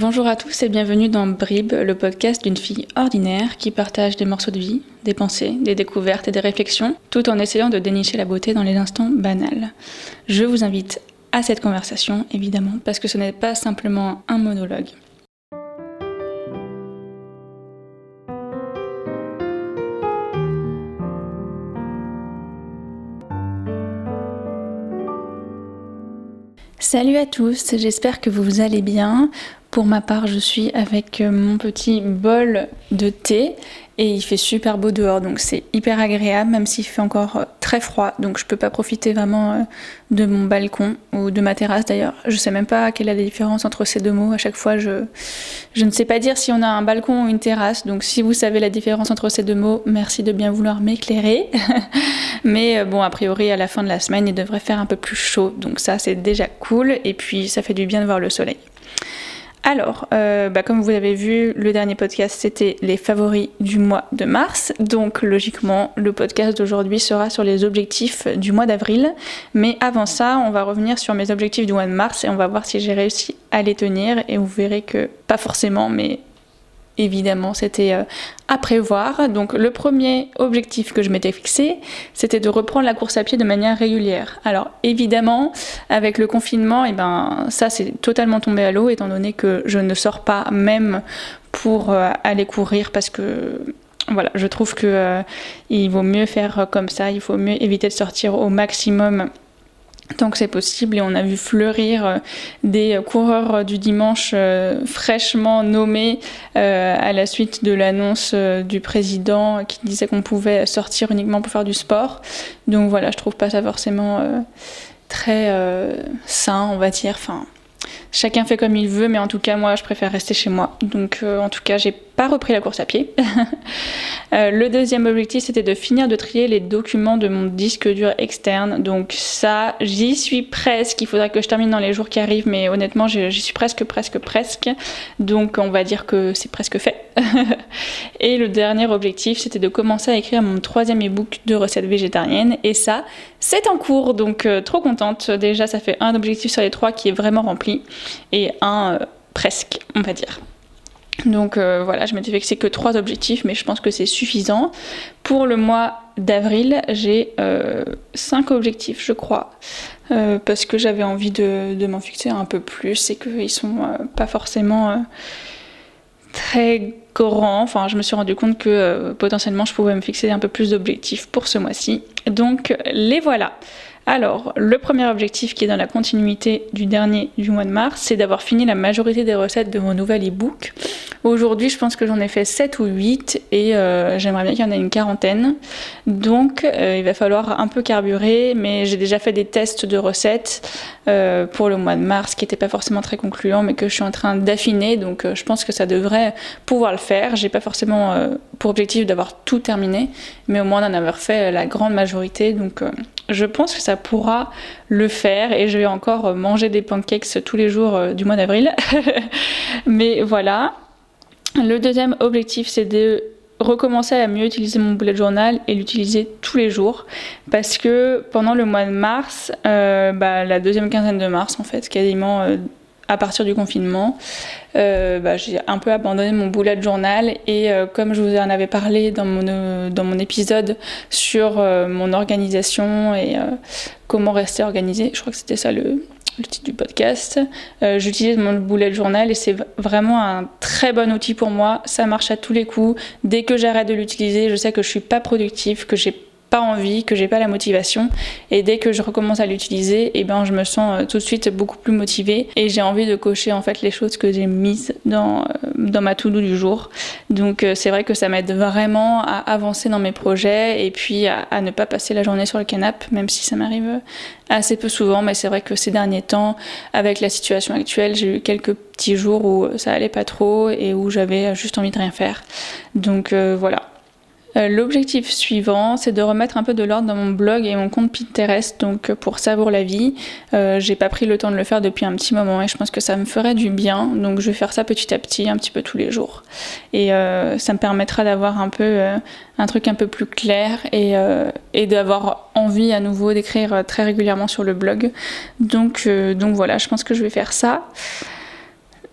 Bonjour à tous et bienvenue dans Brib, le podcast d'une fille ordinaire qui partage des morceaux de vie, des pensées, des découvertes et des réflexions, tout en essayant de dénicher la beauté dans les instants banals. Je vous invite à cette conversation, évidemment, parce que ce n'est pas simplement un monologue. Salut à tous, j'espère que vous allez bien. Pour ma part, je suis avec euh, mon petit bol de thé et il fait super beau dehors, donc c'est hyper agréable, même s'il fait encore euh, très froid, donc je peux pas profiter vraiment euh, de mon balcon ou de ma terrasse d'ailleurs. Je sais même pas quelle est la différence entre ces deux mots. À chaque fois, je, je ne sais pas dire si on a un balcon ou une terrasse, donc si vous savez la différence entre ces deux mots, merci de bien vouloir m'éclairer. Mais bon, a priori, à la fin de la semaine, il devrait faire un peu plus chaud, donc ça c'est déjà cool, et puis ça fait du bien de voir le soleil. Alors, euh, bah, comme vous avez vu, le dernier podcast, c'était les favoris du mois de mars. Donc, logiquement, le podcast d'aujourd'hui sera sur les objectifs du mois d'avril. Mais avant ça, on va revenir sur mes objectifs du mois de mars et on va voir si j'ai réussi à les tenir. Et vous verrez que, pas forcément, mais évidemment, c'était euh, à prévoir. Donc le premier objectif que je m'étais fixé, c'était de reprendre la course à pied de manière régulière. Alors évidemment, avec le confinement, et eh ben ça c'est totalement tombé à l'eau étant donné que je ne sors pas même pour euh, aller courir parce que voilà, je trouve que euh, il vaut mieux faire comme ça, il faut mieux éviter de sortir au maximum tant que c'est possible. Et on a vu fleurir euh, des coureurs euh, du dimanche euh, fraîchement nommés à la suite de l'annonce du président qui disait qu'on pouvait sortir uniquement pour faire du sport. Donc voilà, je trouve pas ça forcément très sain, on va dire. Enfin, chacun fait comme il veut, mais en tout cas, moi, je préfère rester chez moi. Donc, en tout cas, j'ai pas repris la course à pied. Euh, le deuxième objectif, c'était de finir de trier les documents de mon disque dur externe. Donc ça, j'y suis presque. Il faudrait que je termine dans les jours qui arrivent, mais honnêtement, j'y suis presque, presque, presque. Donc on va dire que c'est presque fait. et le dernier objectif, c'était de commencer à écrire mon troisième e-book de recettes végétariennes. Et ça, c'est en cours. Donc euh, trop contente. Déjà, ça fait un objectif sur les trois qui est vraiment rempli et un euh, presque, on va dire. Donc euh, voilà, je m'étais fixé que trois objectifs, mais je pense que c'est suffisant. Pour le mois d'avril, j'ai euh, cinq objectifs, je crois, euh, parce que j'avais envie de, m'en fixer un peu plus et qu'ils sont pas forcément très grands. Enfin, je me suis rendu compte que potentiellement je pouvais me fixer un peu plus d'objectifs pour ce mois-ci. Donc les voilà. Alors, le premier objectif qui est dans la continuité du dernier du mois de mars, c'est d'avoir fini la majorité des recettes de mon nouvel e-book. Aujourd'hui, je pense que j'en ai fait 7 ou 8 et euh, j'aimerais bien qu'il y en ait une quarantaine. Donc, euh, il va falloir un peu carburer, mais j'ai déjà fait des tests de recettes euh, pour le mois de mars qui n'étaient pas forcément très concluants, mais que je suis en train d'affiner. Donc, je pense que ça devrait pouvoir le faire. J'ai pas forcément pour objectif d'avoir tout terminé, mais au moins d'en avoir fait la grande majorité. Donc, je pense que ça pourra le faire et je vais encore manger des pancakes tous les jours du mois d'avril. Mais voilà. Le deuxième objectif, c'est de recommencer à mieux utiliser mon bullet journal et l'utiliser tous les jours. Parce que pendant le mois de mars, euh, bah, la deuxième quinzaine de mars en fait, quasiment euh, à partir du confinement, euh, bah, j'ai un peu abandonné mon bullet journal et comme je vous en avais parlé dans mon, dans mon épisode sur mon organisation et comment rester organisé, je crois que c'était ça le, le titre du podcast. J'utilise mon bullet journal et c'est vraiment un très bon outil pour moi. Ça marche à tous les coups. Dès que j'arrête de l'utiliser, je sais que je suis pas productive, que j'ai pas envie, que j'ai pas la motivation. Et dès que je recommence à l'utiliser, et eh ben je me sens euh, tout de suite beaucoup plus motivée et j'ai envie de cocher en fait les choses que j'ai mises dans, euh, dans ma to-do du jour. Donc euh, c'est vrai que ça m'aide vraiment à avancer dans mes projets et puis à, ne pas passer la journée sur le canapé, même si ça m'arrive assez peu souvent. Mais c'est vrai que ces derniers temps, avec la situation actuelle, j'ai eu quelques petits jours où ça allait pas trop et où j'avais juste envie de rien faire. Donc voilà. Euh, l'objectif suivant, c'est de remettre un peu de l'ordre dans mon blog et mon compte Pinterest, donc euh, pour Savour la vie. Euh, j'ai pas pris le temps de le faire depuis un petit moment et je pense que ça me ferait du bien, donc je vais faire ça petit à petit, un petit peu tous les jours. Et ça me permettra d'avoir un peu un truc un peu plus clair et, et d'avoir envie à nouveau d'écrire très régulièrement sur le blog. Donc, donc voilà, je pense que je vais faire ça.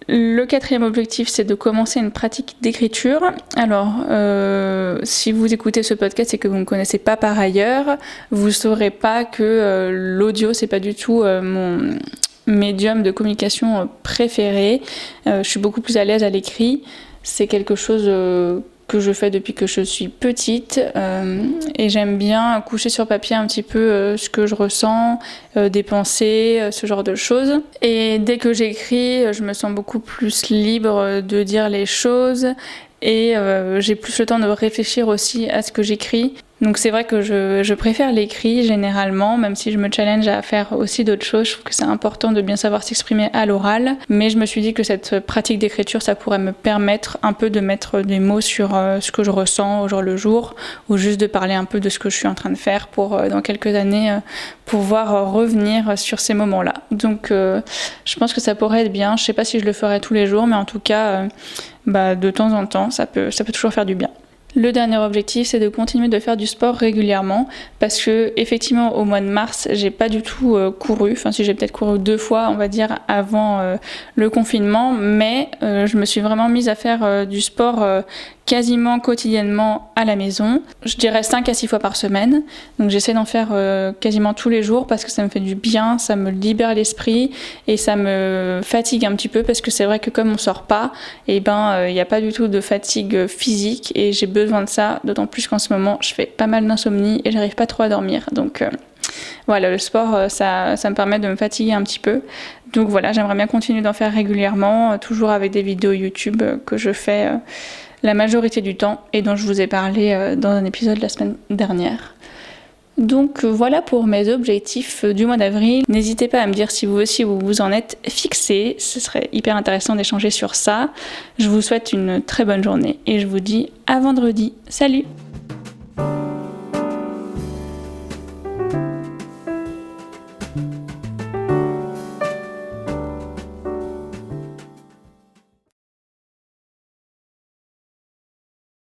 Le quatrième objectif, c'est de commencer une pratique d'écriture. Alors, euh, si vous écoutez ce podcast et que vous ne me connaissez pas par ailleurs, vous ne saurez pas que euh, l'audio, c'est pas du tout euh, mon médium de communication préféré. je suis beaucoup plus à l'aise à l'écrit. C'est quelque chose que je fais depuis que je suis petite euh, et j'aime bien coucher sur papier un petit peu euh, ce que je ressens, euh, des pensées, ce genre de choses. Et dès que j'écris, je me sens beaucoup plus libre de dire les choses et j'ai plus le temps de réfléchir aussi à ce que j'écris donc c'est vrai que je, préfère l'écrit généralement, même si je me challenge à faire aussi d'autres choses. Je trouve que c'est important de bien savoir s'exprimer à l'oral. Mais je me suis dit que cette pratique d'écriture, ça pourrait me permettre un peu de mettre des mots sur euh, ce que je ressens au jour le jour, ou juste de parler un peu de ce que je suis en train de faire pour euh, dans quelques années euh, pouvoir revenir sur ces moments-là. Donc je pense que ça pourrait être bien. Je sais pas si je le ferai tous les jours, mais en tout cas, bah, de temps en temps, ça peut toujours faire du bien. Le dernier objectif, c'est de continuer de faire du sport régulièrement parce que effectivement au mois de mars, j'ai pas du tout euh, couru. Enfin, si j'ai peut-être couru deux fois, on va dire avant euh, le confinement, mais euh, je me suis vraiment mise à faire du sport quasiment quotidiennement à la maison. Je dirais 5 à 6 fois par semaine. Donc j'essaie d'en faire euh, quasiment tous les jours parce que ça me fait du bien, ça me libère l'esprit et ça me fatigue un petit peu parce que c'est vrai que comme on sort pas, eh ben il euh, n'y a pas du tout de fatigue physique et j'ai besoin de ça, d'autant plus qu'en ce moment je fais pas mal d'insomnie et j'arrive pas trop à dormir. Donc euh, voilà, le sport, ça, ça, me permet de me fatiguer un petit peu. Donc voilà, j'aimerais bien continuer d'en faire régulièrement, toujours avec des vidéos YouTube que je fais la majorité du temps et dont je vous ai parlé euh, dans un épisode la semaine dernière. Donc euh, voilà pour mes objectifs euh, du mois d'avril. N'hésitez pas à me dire si vous aussi vous vous en êtes fixé. Ce serait hyper intéressant d'échanger sur ça. Je vous souhaite une très bonne journée et je vous dis à vendredi. Salut